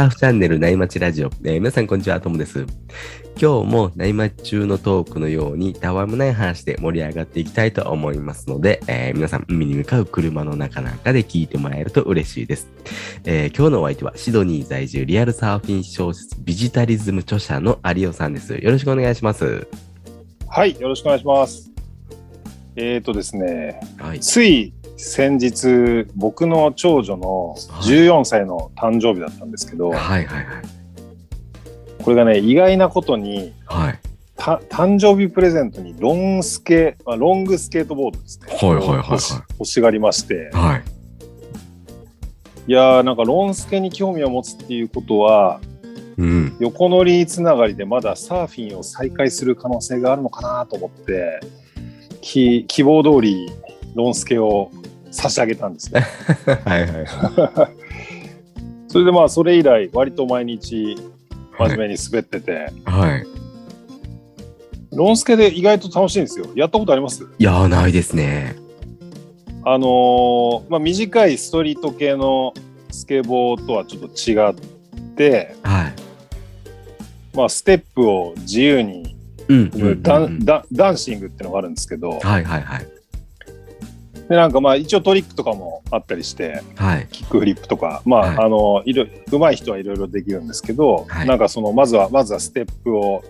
ターフチャンネル内町ラジオ、えー皆さんこんにちは、ともです。今日も内町中のトークのようにたわいもない話で盛り上がっていきたいと思いますので、えー皆さん海に向かう車の中なんかで聞いてもらえると嬉しいです。えー今日のお相手はシドニー在住リアルサーフィン小説ビジタリズム著者の有尾さんです。よろしくお願いします。はい、よろしくお願いします。えーとですね、はい。つい先日、僕の長女の14歳の誕生日だったんですけど、はいはいはい。これがね、意外なことに、はい。た誕生日プレゼントにロンスケ、まあ、ロングスケートボードですね。はいはいはいはい欲し欲しがりまして。はい。いやー、なんかロンスケに興味を持つっていうことは、うん。横乗りつながりでまだサーフィンを再開する可能性があるのかなと思って、き希望通りロンスケを差し上げたんですね。はいはいはい。それでまあそれ以来割と毎日真面目に滑ってて、はい。ロンスケで意外と楽しいんですよ。やったことあります？いやー、ないですね。あのーまあ短いストリート系のスケボーとはちょっと違って、はい。まあステップを自由にうんうんうんうん。ダンダンダンシングっていうのがあるんですけど、はいはいはい。でなんかまあ一応トリックとかもあったりして、はい。キックフリップとか、まあ、はいあの、いろ、上手い人はいろいろできるんですけど、はいなんかその、まずは、まずはステップを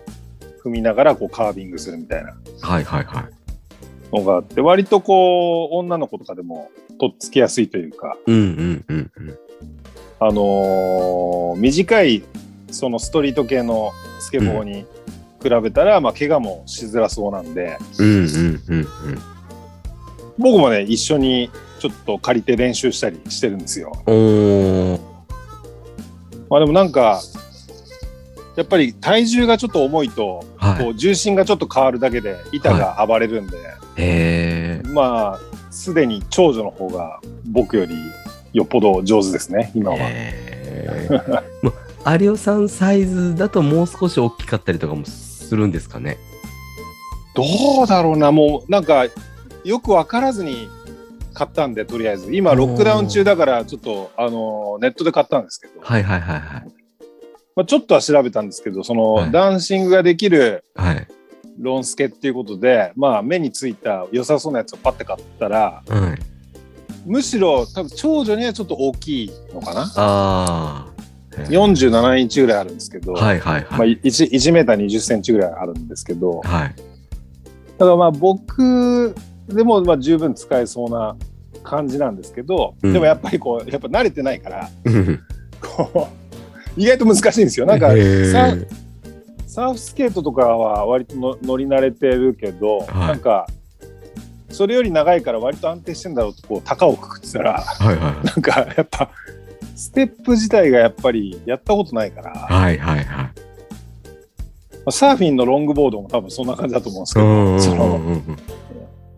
踏みながら、こう、カービングするみたいなはいはいはい。のがあって、割とこう、女の子とかでも、とっつきやすいというか、うんうんうんうん。あのー短い、そのストリート系のスケボーに比べたら、まあ、怪我もしづらそうなんで、うんうんうんうん。僕もね、一緒にちょっと借りて練習したりしてるんですよ。まあでもなんか、やっぱり体重がちょっと重いと、はい。こう重心がちょっと変わるだけで板が暴れるんで、へー。まあすでに長女の方が僕よりよっぽど上手ですね今は。有尾さんサイズだともう少し大きかったりとかもするんですかね？どうだろうなもうなんかよく分からずに買ったんでとりあえず今ロックダウン中だからちょっとあのネットで買ったんですけど、はいはいはいはい。まあ、ちょっとは調べたんですけどその、はいダンシングができるはい。ロンスケっていうことでまあ目についた良さそうなやつをパッて買ったらはい。むしろ多分長女にはちょっと大きいのかなあー。47インチぐらいあるんですけど、はいはいまあ、はい。1, 1メーター20センチぐらいあるんですけど、はい。だからまあ僕でもまあ十分使えそうな感じなんですけど、うん。でもやっぱりこう、やっぱ慣れてないから、うん。こう、意外と難しいんですよ。なんかサー、サーフスケートとかは割との乗り慣れてるけど、はい。なんか、それより長いから割と安定してんだろうとこう高をくくってたら、はいはいなんかやっぱ、ステップ自体がやっぱりやったことないから、はいはいはい。まあサーフィンのロングボードも多分そんな感じだと思うんですけど、うんうん。その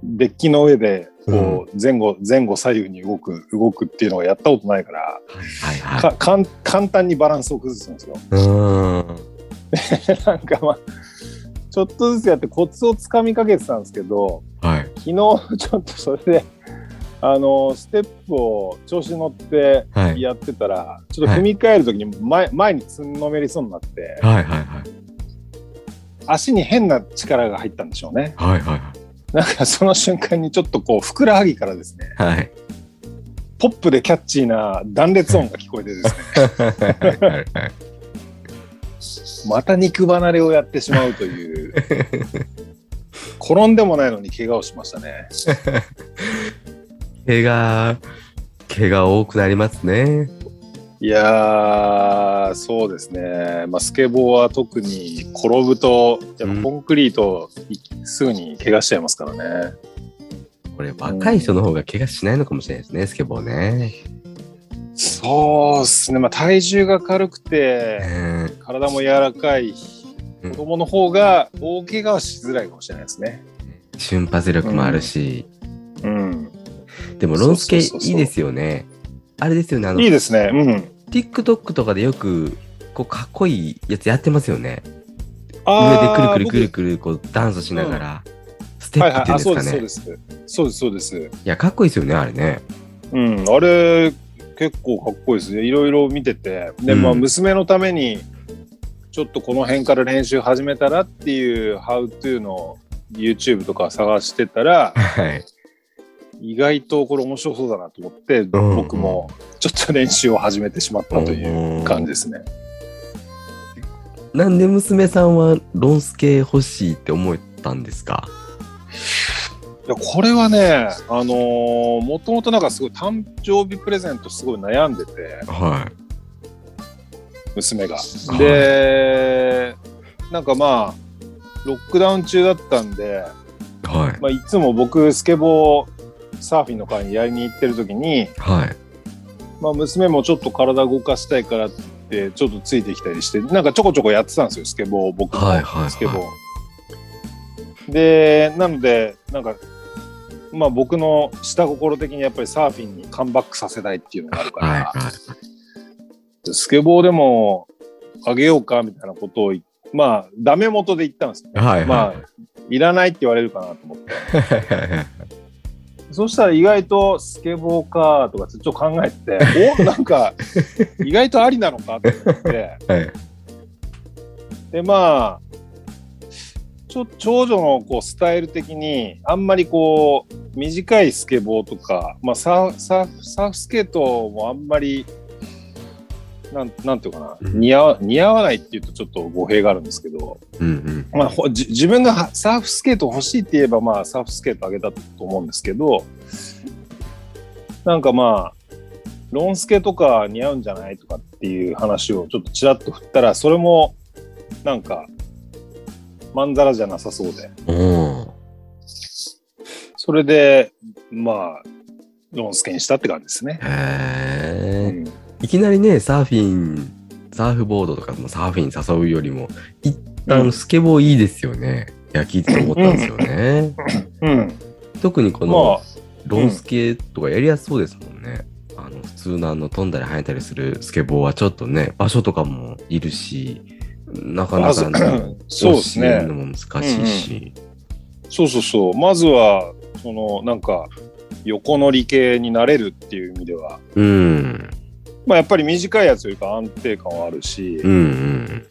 デッキの上でこう前後、前後左右に動く動くっていうのがやったことないから、はいはいはい。かかん簡単にバランスを崩すんですよ。うーん。なんかまあちょっとずつやってコツをつかみかけてたんですけどはい。昨日ちょっとそれであのステップを調子乗ってはい。やってたら、ちょっと踏み替える時に前前につんのめりそうになってはいはいはい。足に変な力が入ったんでしょうね。はいはいなんかその瞬間にちょっとこうふくらはぎからですねはい。はい。ポップでキャッチーな断裂音が聞こえてですね。また肉離れをやってしまうという転んでもないのに怪我をしましたね。毛が、毛が多くなりますね。いやーそうですね、まあ、スケボーは特に転ぶとやっぱコンクリートすぐに怪我しちゃいますからね。これ、若い人の方が怪我しないのかもしれないですね、スケボーね。そうですね、まあ、体重が軽くてうん体も柔らかいうん子供の方が大怪我はしづらいかもしれないですね。瞬発力もあるし、うん、でもロンスケいいですよね。あれですよね、あの、いいですね。うん、TikTok とかでよく、こう、かっこいいやつやってますよね。あ上でくるくるーくるくる、こう、ダンスしながら、ステップっていうんあ、ですかね。そうです、そうです。そうです、そうです。いや、かっこいいですよね、あれね。うん、あれ、結構かっこいいですね。いろいろ見てて。で、まあ、うん娘のために、ちょっとこの辺から練習始めたらっていう、How to の YouTube とか探してたら、はい。意外とこれ面白そうだなと思って、ん僕もちょっと練習を始めてしまったという感じですね。なんで娘さんはロンスケ欲しいって思ったんですか？いやこれはね、あのー、もともとなんかすごい誕生日プレゼントすごい悩んでて、は娘が。はいで、なんかまあ、ロックダウン中だったんで、い。はい。まあ、いつも僕、スケボー、サーフィンの会にやりに行ってる時に、はい。まあ、娘もちょっと体動かしたいからって、ちょっとついてきたりして、なんかちょこちょこやってたんですよ、スケボー、僕はいはいはいのスケボー。で、なので、なんか、まあ僕の下心的にやっぱりサーフィンにカムバックさせたいっていうのがあるから、はい。はい。スケボーでもあげようかみたいなことを言っまあ、ダメ元で言ったんですよ、ね。はいはいまあ、いらないって言われるかなと思って。そしたら意外とスケボーかとかちょっと考えて、おなんか意外とありなのかって思って、はい。でまあ、ちょ長女のこうスタイル的にあんまりこう短いスケボーとか、まあ、サーフスケートもあんまりなんなんていうかな、うん似合わ似合わないっていうとちょっと語弊があるんですけど、うんうん。まあ、ほじ自分がはサーフスケート欲しいって言えば、まあ、サーフスケートあげたと思うんですけど、なんかまあ、ロンスケとか似合うんじゃないとかっていう話をちょっとちらっと振ったら、それも、なんか、まんざらじゃなさそうで。おーそれで、まあ、ロンスケにしたって感じですね。うへえ。んいきなりね、サーフィン、サーフボードとかもサーフィン誘うよりも、一旦スケボーいいですよね。いや、聞いてて思ったんですよね。うん。特にこまのあ、ロンスケとかやりやすそうですもんね。あの、普通のあの、飛んだり跳ねたりするスケボーはちょっとね、場所とかもいるし、なかなかね、そうですねのも難しいし。そうそうそう。まずは、その、なんか、横乗り系になれるっていう意味では、うん。まあ、やっぱり短いやつよりか安定感はあるし、うんうん。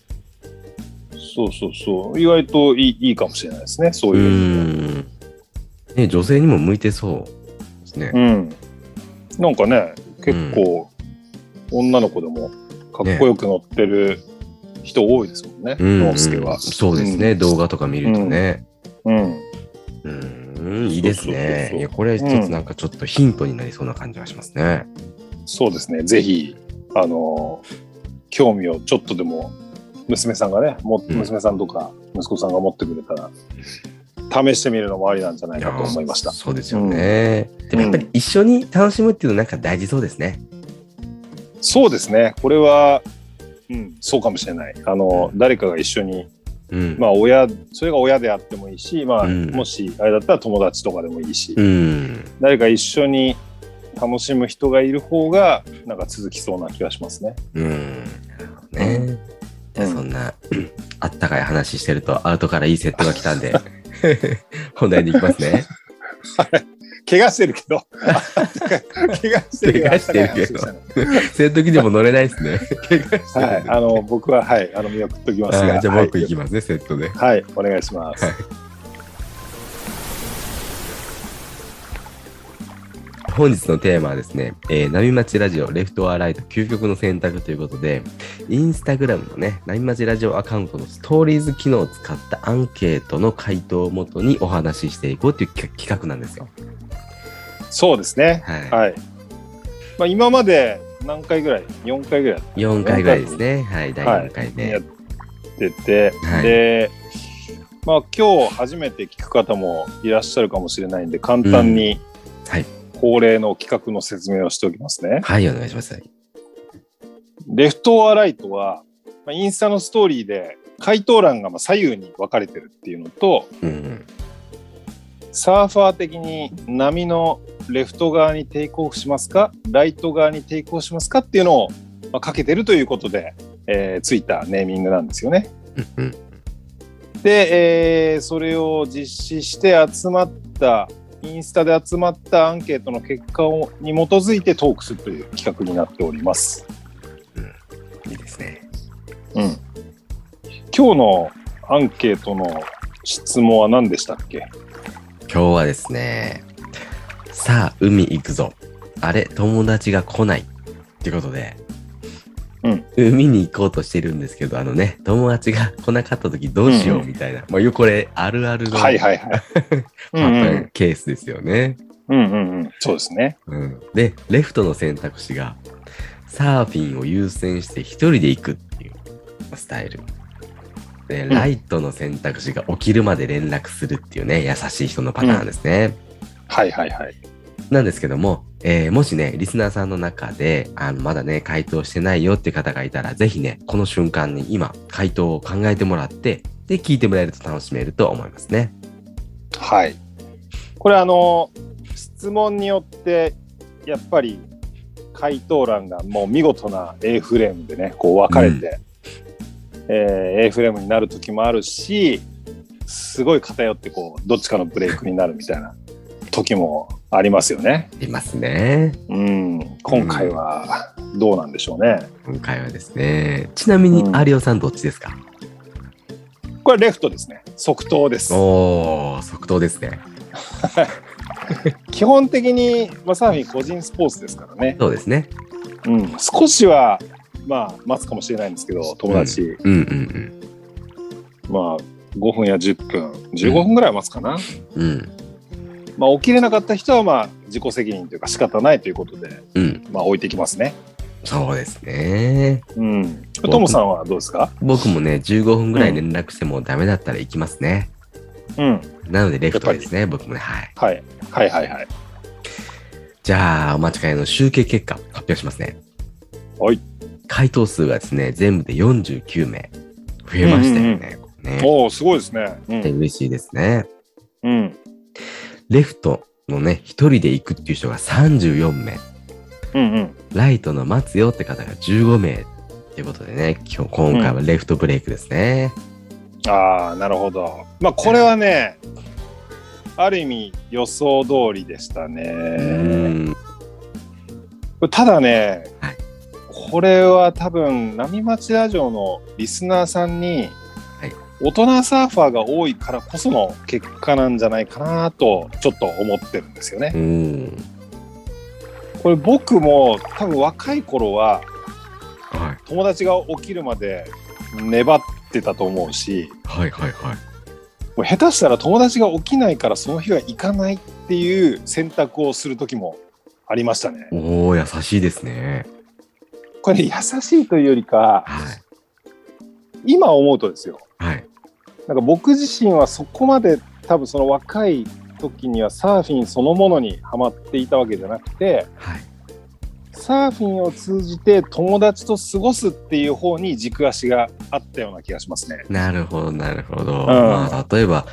そうそうそう。意外といいいいかもしれないですね、そうういう意味ん。ね、女性にも向いてそうですね。うん。なんかね、結構、女の子でもかっこよく乗ってる人多いですもんね、うん、ノンスケは。そうですね、動画とか見るとね。うん。うん、いいですねいや、これは一つなんかちょっとヒントになりそうな感じがしますね。そうですね。ぜひ、あの興味をちょっとでも、娘さんがね、もうん娘さんとか息子さんが持ってくれたら、試してみるのもありなんじゃないかと思いました。そうですよね。でもやっぱり一緒に楽しむっていうのなんか大事そうですね。そうですね。これは、うん、そうかもしれない。あの、誰かが一緒に、うん。まあ、親、それが親であってもいいし、まあ、うんもし、あれだったら友達とかでもいいし、うん。誰か一緒に楽しむ人がいる方が、なんか続きそうな気がしますね。うん。ね。じゃあそんな、あったかい話してるとアウトからいいセットが来たんで、本題に行きますね。怪我してるけど、怪我してる怪我してるけどそういう時でも乗れないですね。怪我してるはい、あの、僕は、はい、あの、見送っときますが。じゃあ僕はい行きますね、セットで。はい、お願いします。はい本日のテーマはですね、えー、波町ラジオレフトアライト究極の選択ということで、インスタグラムのね、波町ラジオアカウントのストーリーズ機能を使ったアンケートの回答をもとにお話ししていこうという企企画なんですよ。そうですね。はい。はい。まあ、今まで何回ぐらい ?4 回ぐらい4回ぐらいですね。はい、第4回で。やってて、はいで、まあ、今日初めて聞く方もいらっしゃるかもしれないんで、簡単にはい。恒例の企画の説明をしておきますね。はい、お願いします。レフトアライトは、まあ、インスタのストーリーで回答欄がまあ左右に分かれてるっていうのと、うん。サーファー的に波のレフト側にテイクオフしますか？ライト側にテイクオフしますかっていうのを、まあ、かけてるということで、えーついたネーミングなんですよね。うん。で、えーそれを実施して集まったインスタで集まったアンケートの結果をに基づいてトークするという企画になっております。いいですね。うん。今日のアンケートの質問は何でしたっけ？今日はですね、さあ、海行くぞ。あれ、友達が来ない。ってことで、うん海に行こうとしてるんですけど、あのね、友達が来なかった時どうしようみたいな。まあ、よくこれ、あるあるの、はいはいはい。ケースですよね。うんうんうん。そうですね。うん。で、レフトの選択肢が、サーフィンを優先して一人で行くっていうスタイル。で、んライトの選択肢が起きるまで連絡するっていうね、優しい人のパターンですね。はいはいはい。なんですけども、えーもしね、リスナーさんの中で、あの、まだね、回答してないよって方がいたら、ぜひね、この瞬間に今、回答を考えてもらって、で、聞いてもらえると楽しめると思いますね。はい。これあの、質問によって、やっぱり回答欄がもう見事な A フレームでね、こう分かれて、えー A フレームになる時もあるし、すごい偏ってこう、どっちかのブレイクになるみたいな時もありますよね。いますね。うん。今回はどうなんでしょうね。今回はですね。ちなみに、うん有オさんどっちですか、これレフトですね。即答です。おー、即答ですね。基本的に、まあ、サーフィン個人スポーツですからね。そうですね。うん。少しは、まあ、待つかもしれないんですけど、友達、うんうんまあ、5分や10分、15分ぐらいは待つかな。うん。うん。まあ、起きれなかった人は、まあ、自己責任というか仕方ないということで、うん。まあ、置いてきますね。そうですね。うん。トモさんはどうですか？僕もね、15分ぐらい連絡してもダメだったら行きますね。うん。なので、レフトですね、僕もね。はい。はい。はいはいはい。じゃあ、お待ちかねの集計結果、発表しますね。はい。回答数がですね、全部で49名。増えましたよね。ねおおすごいですね。うん。嬉しいですね。うん。レフトのね、一人で行くっていう人が34名。うんうん。ライトの待つよって方が15名。ということでね、今日、今回はレフトブレイクですね。ああ、なるほど。まあ、これはね、ある意味予想通りでしたうね。ただね、はいこれは多分、波町ラジオのリスナーさんに、はい大人サーファーが多いからこその結果なんじゃないかなと、ちょっと思ってるんですよね。これ僕も多分若い頃は、はい。友達が起きるまで粘ってたと思うし、はいはいはい。もう下手したら友達が起きないからその日は行かないっていう選択をする時もありましたね。おー、優しいですね。これ、ね、優しいというよりか、はい。今思うとですよ。はい。なんか僕自身はそこまで多分その若い時にはサーフィンそのものにハマっていたわけじゃなくて、はい。サーフィンを通じて友達と過ごすっていう方に軸足があったような気がしますね。なるほど、なるほど。まあ、例えば、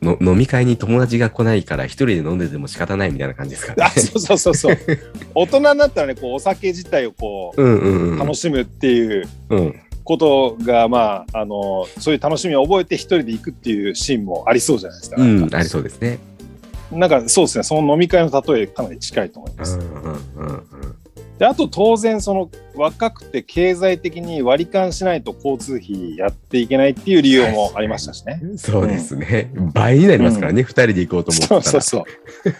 の飲み会に友達が来ないから一人で飲んでても仕方ないみたいな感じですかねあ。そうそうそうそう。大人になったらね、こうお酒自体をこうんうんうう、ん。楽しむっていううん。ことが、まあ、あの、そういう楽しみを覚えて一人で行くっていうシーンもありそうじゃないですか。うん、ありそうですね。なんかそうですね、その飲み会の例えかなり近いと思います。うんうんうんうん。であと当然その若くて経済的に割り勘しないと交通費やっていけないっていう理由もありましたしね。そうですね。倍になりますからね、二、人で行こうと思ったら。そうそうそう。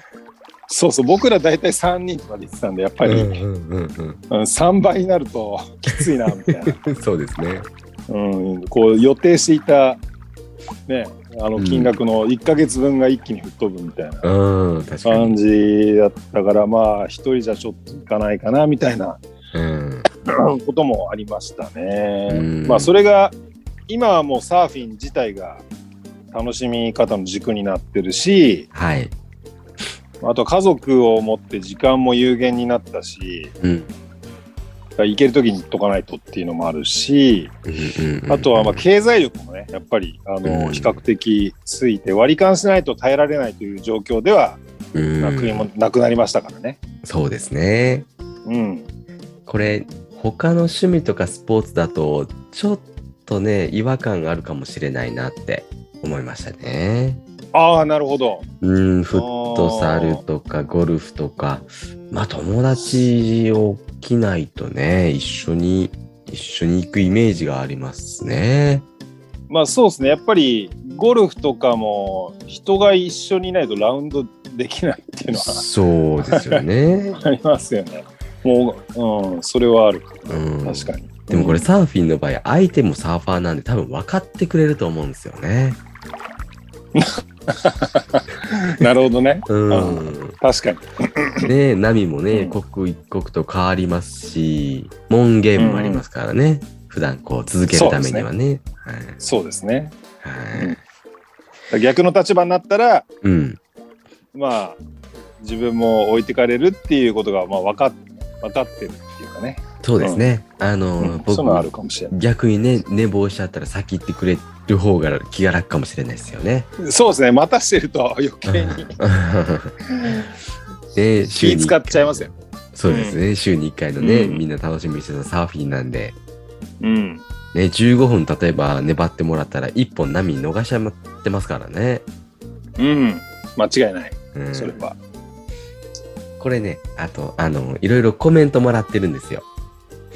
そうそう僕ら大体3人とかで行ってたんでやっぱり、うんうんうんうん3倍になるときついなみたいな、うん。そうですね。うん、こう予定していた、ね、あの金額の1か月分が一気に吹っ飛ぶみたいな感に。じだったからまあ一人じゃちょっといかないかなみたいなうん。こともありましたね。うんまあそれが今はもうサーフィン自体が楽しみ方の軸になってるしはい。あと家族を持って時間も有限になったしうん。行ける時に行っとかないとっていうのもあるしあとはまあ経済力もねやっぱりあうんの比較的ついて割り勘しないと耐えられないという状況ではうんなくもなくなりましたからね。そうですね。うん、これ、他の趣味とかスポーツだと、ちょっとね、違和感があるかもしれないなって思いましたね。ああ、なるほど。うん、フットサルとかゴルフとか、まあ友達を起きないとね、一緒に、一緒に行くイメージがありますね。まあそうですね。やっぱりゴルフとかも人が一緒にいないとラウンドできないっていうのはそうですよね。ありますよね。もう、うん、それはある。うん、確かに。でもこれサーフィンの場合、相手もサーファーなんで多分分かってくれると思うんですよね。なるほどね。うん。確かに。ね波もね、うん刻一刻と変わりますし、門限もありますからね。普段こう続けるためにはね。そうですね。はいはい逆の立場になったら、うん。まあ、自分も置いてかれるっていうことが、まあ、分かっ分かってるっていうかね。そうですね。あの、うん、僕そういうのあるかもしれな逆にね、寝坊しちゃったら先行ってくれる方が気が楽かもしれないですよね。い。そうですね。待たしてると余計にね週に気使っちゃいますよ。そうですね。週に1回のね、うんみんな楽しみにしてたサーフィンなんで、うん。ね、15分例えば粘ってもらったら1本波逃しちゃってますからね。うん。間違いない。うんそれは。これね、あと、あの、いろいろコメントもらってるんですよ。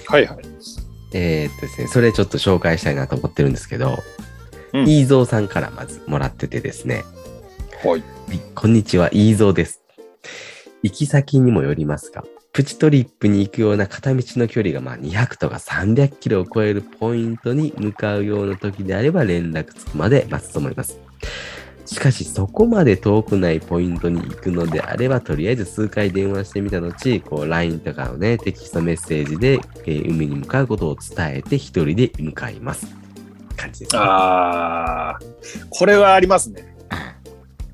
はいはい。えーっとですね、それちょっと紹介したいなと思ってるんですけど、うんイーゾーさんからまずもらっててですね、はい。はい、こんにちは、イーゾーです。行き先にもよりますが、プチトリップに行くような片道の距離がまあ200とか300キロを超えるポイントに向かうような時であれば連絡つくまで待つと思います。しかし、そこまで遠くないポイントに行くのであれば、とりあえず数回電話してみた後、こう、LINE とかのね、テキストメッセージで、えー海に向かうことを伝えて、一人で向かいます。感じです、ね。ああ、これはありますね。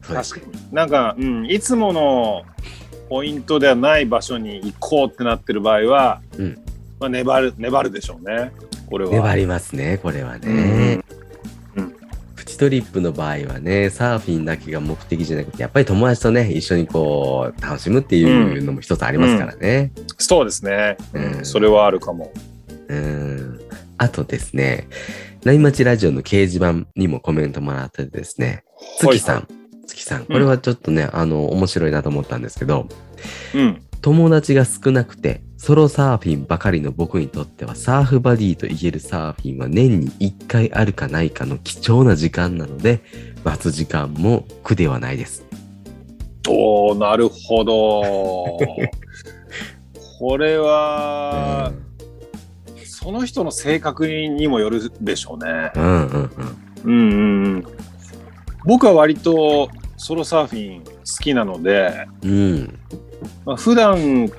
確かに。なんか、うん、いつものポイントではない場所に行こうってなってる場合は、うんまあ、粘る、粘るでしょうね。これは。粘りますね、これはね。うんプチトリップの場合はね、サーフィンだけが目的じゃなくて、やっぱり友達とね、一緒にこう、楽しむっていうのも一つありますからね。そうですね、うんそれはあるかも。うん。あとですね、ナイマチラジオの掲示板にもコメントもらっててですね、月さん、月さん、これはちょっとね、あの、面白いなと思ったんですけど、うん。友達が少なくて、ソロサーフィンばかりの僕にとっては、サーフバディと言えるサーフィンは年に1回あるかないかの貴重な時間なので、待つ時間も苦ではないです。おーなるほど。これは、その人の性格にもよるでしょうね。うんうんうん。うんうんうん。僕は割とソロサーフィン好きなので、うん。まあ、普段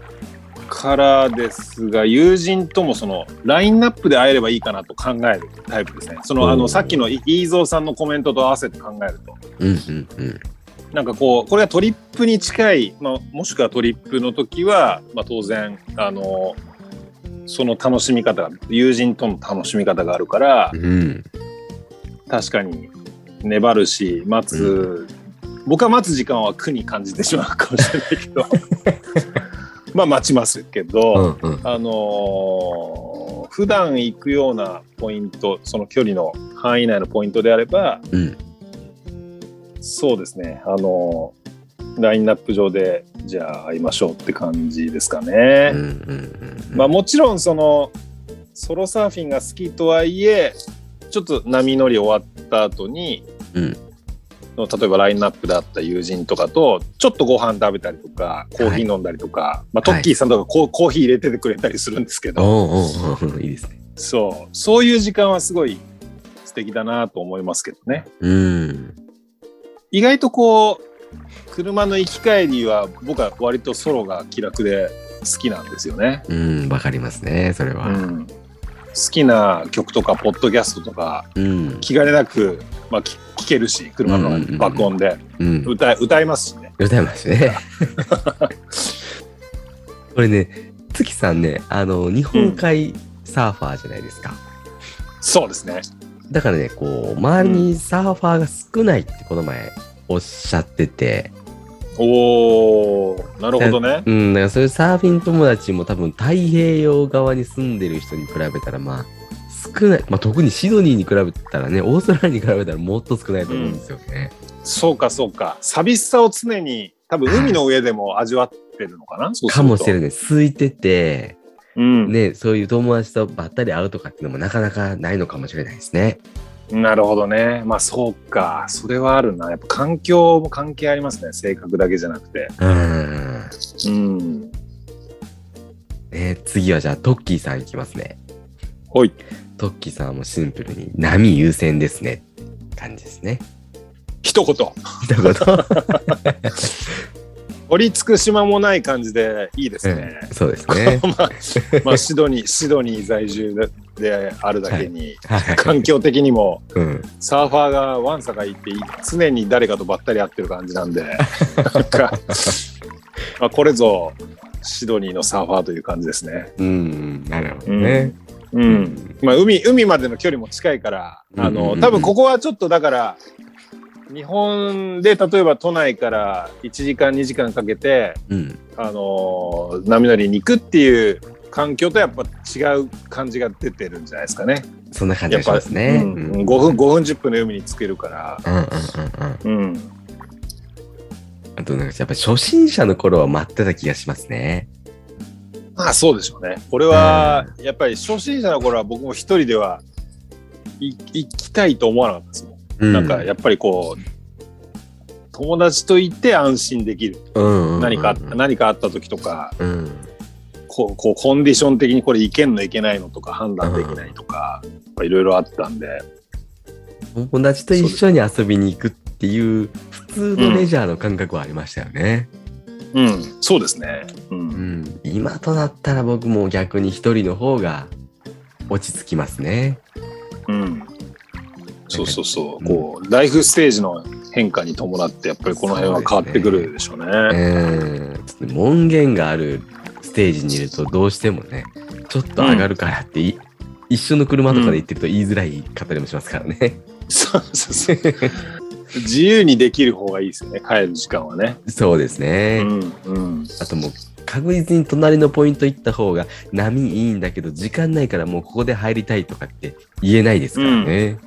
からですが、友人ともそのラインナップで会えればいいかなと考えるタイプですね。そのあのさっきのイ飯蔵さんのコメントと合わせて考えると。うんうんうん。なんかこう、これがトリップに近い、まあ、もしくはトリップの時は、まあ、当然、あの、その楽しみ方が、友人との楽しみ方があるから、うん。確かに粘るし、待つ、僕は待つ時間は苦に感じてしまうかもしれないけど、まあ待ちますけうど、んうん。あのー普段行くようなポイント、その距離の範囲内のポイントであれば、うん。そうですね。あの、ラインナップ上で、じゃあ会いましょうって感じですかうんね。うんうん。まあもちろん、その、ソロサーフィンが好きとはいえ、ちょっと波乗り終わった後に、うん例えばラインナップであった友人とかと、ちょっとご飯食べたりとか、コーヒー飲んだりとか、まあトッキーさんとかコーコーヒー入れててくれたりするんですけど。そう、そういう時間はすごい素敵だなと思いますけどね。うん。意外とこう車の行き帰りは僕は割とソロが気楽で好きなんですよね。うん、わかりますね、それは。うん、好きな曲とかポッドキャストとかうん。気兼ねなく、まあ、聞聞けるし車の爆音でうん。歌え歌えますしね。歌いましたね。これね、月さんね、あの、日本海サーファーじゃないですか。そうですね。だからね、こう、周りにサーファーが少ないってこの前おっしゃってて、おーなるほどね。うん、だからそういうサーフィン友達も多分太平洋側に住んでる人に比べたらまあ少ない、まあ、特にシドニーに比べたらね、オーストラリアに比べたらもっと少ないと思うんですよね。そうかそうか。寂しさを常に多分海の上でも味わってるのかな、かもしれない。空いてて、うん。ね、そういう友達とばったり会うとかっていうのもなかなかないのかもしれないですね。なるほどね。まあそうか。それはあるな。やっぱ環境も関係ありますね。性格だけじゃなくて。うん。うん。ね、次はじゃあトッキーさんいきますね。ほい。トッキーさんはもうシンプルに波優先ですね。感じですね。一言。一言。折りつく島もない感じでいいですね。うんそうですね。まあ、まあ、シドニー、シドニー在住でであるだけに、はい。環境的にもうん。サーファーがワンサがいて常に誰かとばったり会ってる感じなんでなんか、まあ、これぞシドニーのサーファーという感じですね。うん。なるほどね。うんまあ、海海までの距離も近いからあうんうんうんの多分ここはちょっとだから日本で例えば都内から1時間2時間かけてうん。あの波乗りに行くっていう環境とやっぱ違う感じが出てるんじゃないですかね。そんな感じがしますね。うんうん5分5分10分で海に着けるから。うんうんうんうん。うんあとなんかやっぱ初心者の頃は待ってた気がしますね。まあそうでしょうね。これはやっぱり初心者の頃は僕も一人ではい行きたいと思わなかったですもん。うなんかやっぱりこう友達といて安心できる。うんうんうん何か何かあった時とかうん。こうコンディション的にこれいけんのいけないのとか判断できないとかいろいろあったんで。友達と一緒に遊びに行くっていう普通のレジャーの感覚はありましたよね。うん、そうですね。う。うんん。今となったら僕も逆に一人の方が落ち着きますね。うん。そうそうそう。うんこう、ライフステージの変化に伴って、やっぱりこの辺は変わってくるでしょうね。うん。ちょっと門限があるステージにいるとどうしてもね、ちょっと上がるからってい、一緒の車とかで行ってると言いづらい方でもしますからね。そうそうそう。自由にできる方がいいですよね、帰る時間はね。そうですね。うん、うん。あともう確実に隣のポイント行った方が波いいんだけど時間ないからもうここで入りたいとかって言えないですからね。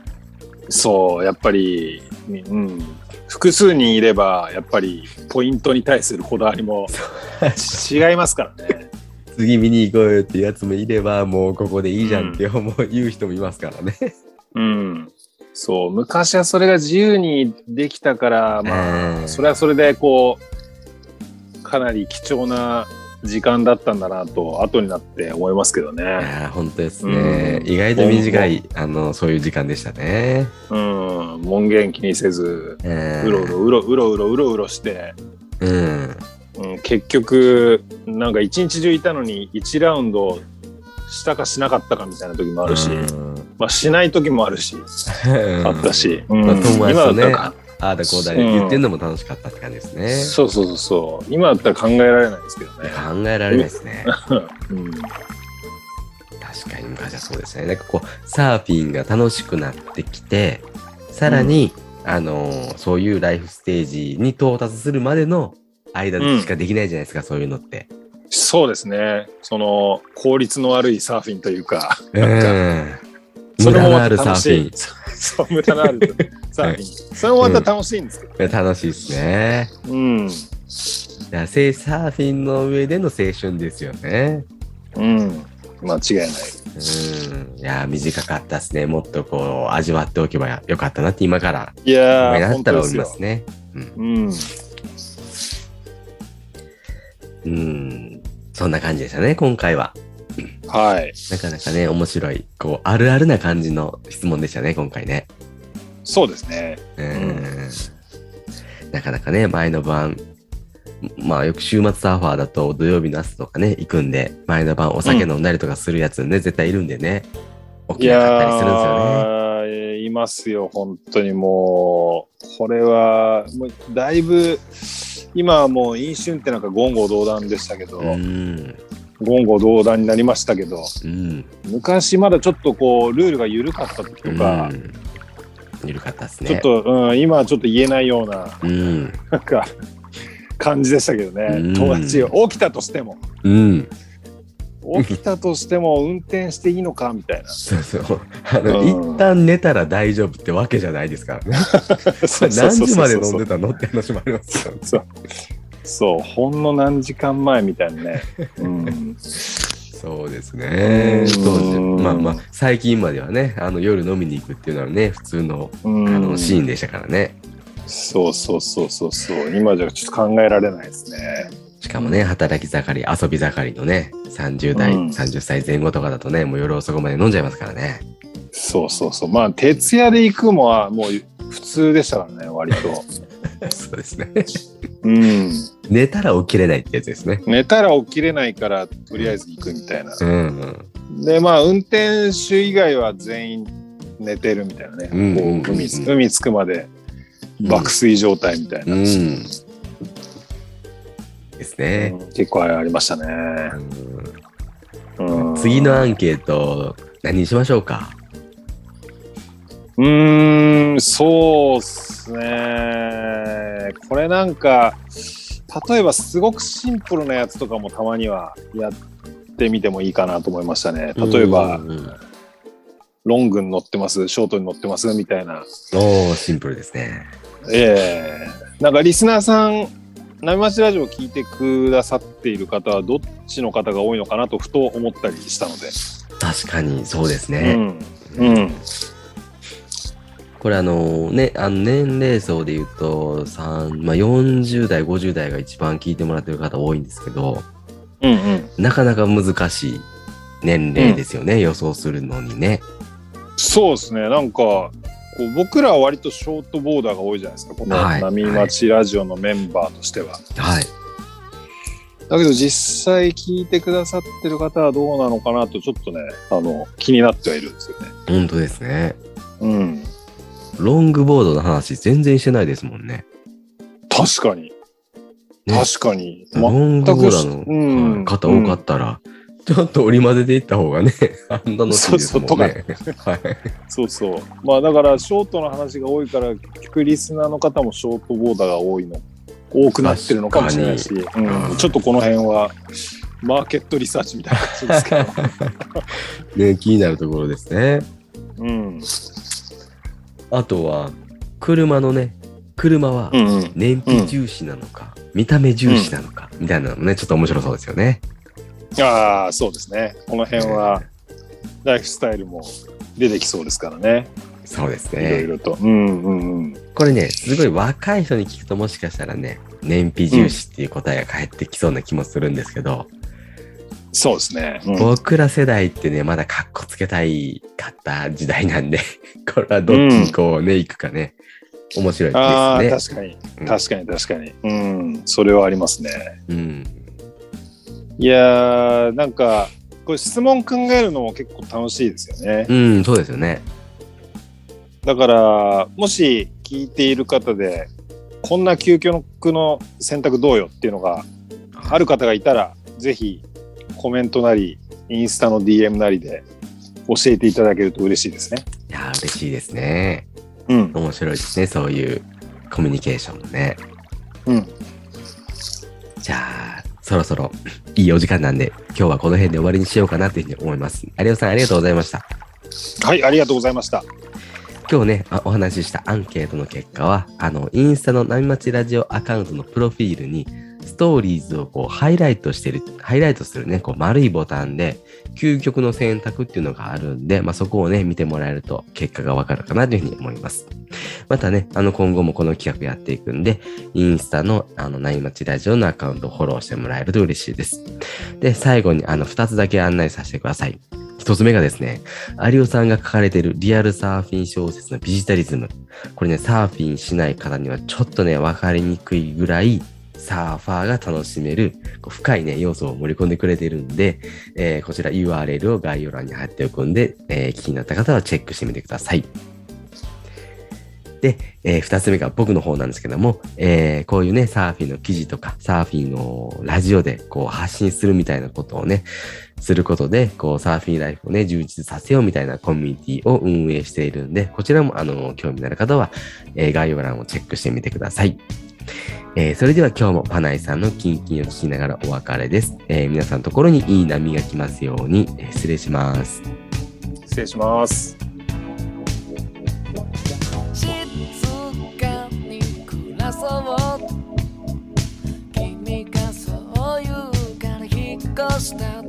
そう、やっぱり、うん。複数人いれば、やっぱり、ポイントに対するこだわりも違いますからね。次見に行こうよっていうやつもいればもうここでいいじゃんって思う、言う人もいますからね。うん。そう、昔はそれが自由にできたから、まあ、うんそれはそれで、こう、かなり貴重な時間だったんだなと、後になって思いますけどいね。やー本当ですね、うん。意外と短いあのそういう時間でしたね。うん、門限気にせず、ううろうろ、うろうろうろうろうろして、うん。うん、結局、なんか一日中いたのに、1ラウンドしたかしなかったかみたいな時もあるし、うん。まあ、しない時もあるし、あったし、うん。今だね、ったらああだこうだ言ってんのも楽しかったって感じですね。そうそうそうそう。今だったら考えられないですけどね。考えられないですね。うん。確かに昔はそうですね。なんかこう、サーフィンが楽しくなってきて、さらに、あのーそういうライフステージに到達するまでの間でしかできないじゃないですか、そういうのって。そうですね。その効率の悪いサーフィンというか、うなんかん。それもま無駄のあるサーフィン。。そう、無駄のあるサーフィン。それもまた楽しいんですけど。楽しいですね。うん。いやせサーフィンの上での青春ですよね。うん。間違いない。うん。いや、短かったですね。もっとこう、味わっておけばよかったなって今からいやー、思いなったら思います。ね。うん。うん。そんな感じでしたね、今回は。はい。なかなかね、面白い、こう、あるあるな感じの質問でしたね、今回ね。そうですね。うん。なかなかね、前の晩、まあよく週末サーファーだと土曜日の朝とかね、行くんで、前の晩お酒飲んだりとかするやつね、絶対いるんでね、起いきなかったりするんですよね。いますよ、本当にもう、これは、もうだいぶ、今はもう飲酒運転なんか言語道断でしたけど、うん。言語道断になりましたけど、うん。昔まだちょっとこう、ルールが緩かった時とか、うん。緩かったですね。ちょっと、うん、今はちょっと言えないような、うん。なんか、感じでしたけどね、うん友達起きたとしても、うん。起きたとしても運転していいのかみたいな。そうそう。あの、うん一旦寝たら大丈夫ってわけじゃないですからね。何時まで飲んでたのって話もありますから、そうそう、ほんの何時間前みたいなね。うん、そうですね。うん当時、まあまあ、最近まではね、あの夜飲みに行くっていうのはね、普通のあうんのシーンでしたからね。そうそうそうそうそう。今じゃちょっと考えられないですね。しかもね、働き盛り、遊び盛りのね、30代、うん30歳前後とかだとね、もう夜遅くまで飲んじゃいますからね。そうそうそう。まあ、徹夜で行くもはもう普通でしたからね、割と。そうですね。うん。寝たら起きれないってやつですね。寝たら起きれないから、とりあえず行くみたいな。うんうん。で、まあ、運転手以外は全員寝てるみたいなね。うんうんうんうんこう海つ海着くまで爆睡状態みたいな。うん。ですね。うん結構ありましたね。うんうん次のアンケート、何にしましょうか？うーん、そうっすね。これなんか、例えばすごくシンプルなやつとかもたまにはやってみてもいいかなと思いましたね。例えば、ロングに乗ってます、ショートに乗ってますみたいな。おー、シンプルですね。ええなんかリスナーさん、波町ラジオを聞いてくださっている方はどっちの方が多いのかなとふと思ったりしたので。確かにそうですうね。ん。うん。これあのね、あの年齢層で言うと、3まあ、40代、50代が一番聞いてもらってる方多いんですけど、うんうん。なかなか難しい年齢ですよね、予想するのにね。そうですね。なんか、こう僕らは割とショートボーダーが多いじゃないですか。このはい波町ラジオのメンバーとしては。はい。だけど実際聞いてくださってる方はどうなのかなとちょっとね、あの、気になってはいるんですよね。本当ですね。うん。ロングボードの話全然してないですもんね。確かに。ね確かに。ロングボーダーの、うんはい方多かったら、ちょっと折り混ぜていった方がね、あんなのしいですもんね。はい。そうそう。まあだから、ショートの話が多いから、聞くリスナーの方もショートボーダーが多いの、多くなってるのかもしれないし、にうん、ちょっとこの辺は、マーケットリサーチみたいな感じですけど。ね、気になるところですね。うん。あとは、車のね、車はうんうん。燃費重視なのか、見た目重視なのか、みたいなのもね、ちょっと面白そうですよね。ああ、そうですね。この辺は、ライフスタイルも出てきそうですからね。そうですいろいね。ろと。うんうんうん。これね、すごい若い人に聞くともしかしたらね、燃費重視っていう答えが返ってきそうな気もするんですけど、そうですね。うん僕ら世代ってね、まだカッコつけたいかった時代なんで、これはどっちにこうね、行くかね、面白いですね。確かに。うん確かに確かに。うん。それはありますね。うん。いやー、なんか、これ質問考えるのも結構楽しいですよね。うん、そうですよね。だから、もし聞いている方で、こんな究極の選択どうよっていうのがある方がいたら、ぜひコメントなり、インスタの DM なりで教えていただけると嬉しいですね。いやー、嬉しいですね。うん。面白いですね、そういうコミュニケーションもね。うん。じゃあ、そろそろいいお時間なんで、今日はこの辺で終わりにしようかなというふうに思います。有吉さん、ありがとうございました。はい、ありがとうございました。今日ね、あお話ししたアンケートの結果は、あの、インスタの波町ラジオアカウントのプロフィールに、ストーリーズをこうハイライトしてる、ハイライトするね、こう丸いボタンで、究極の選択っていうのがあるんで、まあ、そこをね、見てもらえると結果がわかるかなというふうに思います。またね、あの、今後もこの企画やっていくんで、インスタの、あの、波町ラジオのアカウントをフォローしてもらえると嬉しいです。で、最後に、あの、二つだけ案内させてください。一つ目がですね、有尾さんが書かれているリアルサーフィン小説のビジタリズム。これね、サーフィンしない方にはちょっとね、わかりにくいぐらい、サーファーが楽しめる、深いね、要素を盛り込んでくれているんで、えーこちら URL を概要欄に貼っておくんで、えー気になった方はチェックしてみてください。で、えー二つ目が僕の方なんですけども、えーこういうね、サーフィンの記事とか、サーフィンのラジオでこう発信するみたいなことをね、することで、こう、サーフィンライフをね、充実させようみたいなコミュニティを運営しているんで、こちらも、あの、興味のある方は、えー概要欄をチェックしてみてください。えーそれでは今日もパナイさんのキンキンを聞きながらお別れです。えー皆さんのところにいい波が来ますように、えー失礼します。失礼します。静かに暮らそう君がそう言うから引っ越した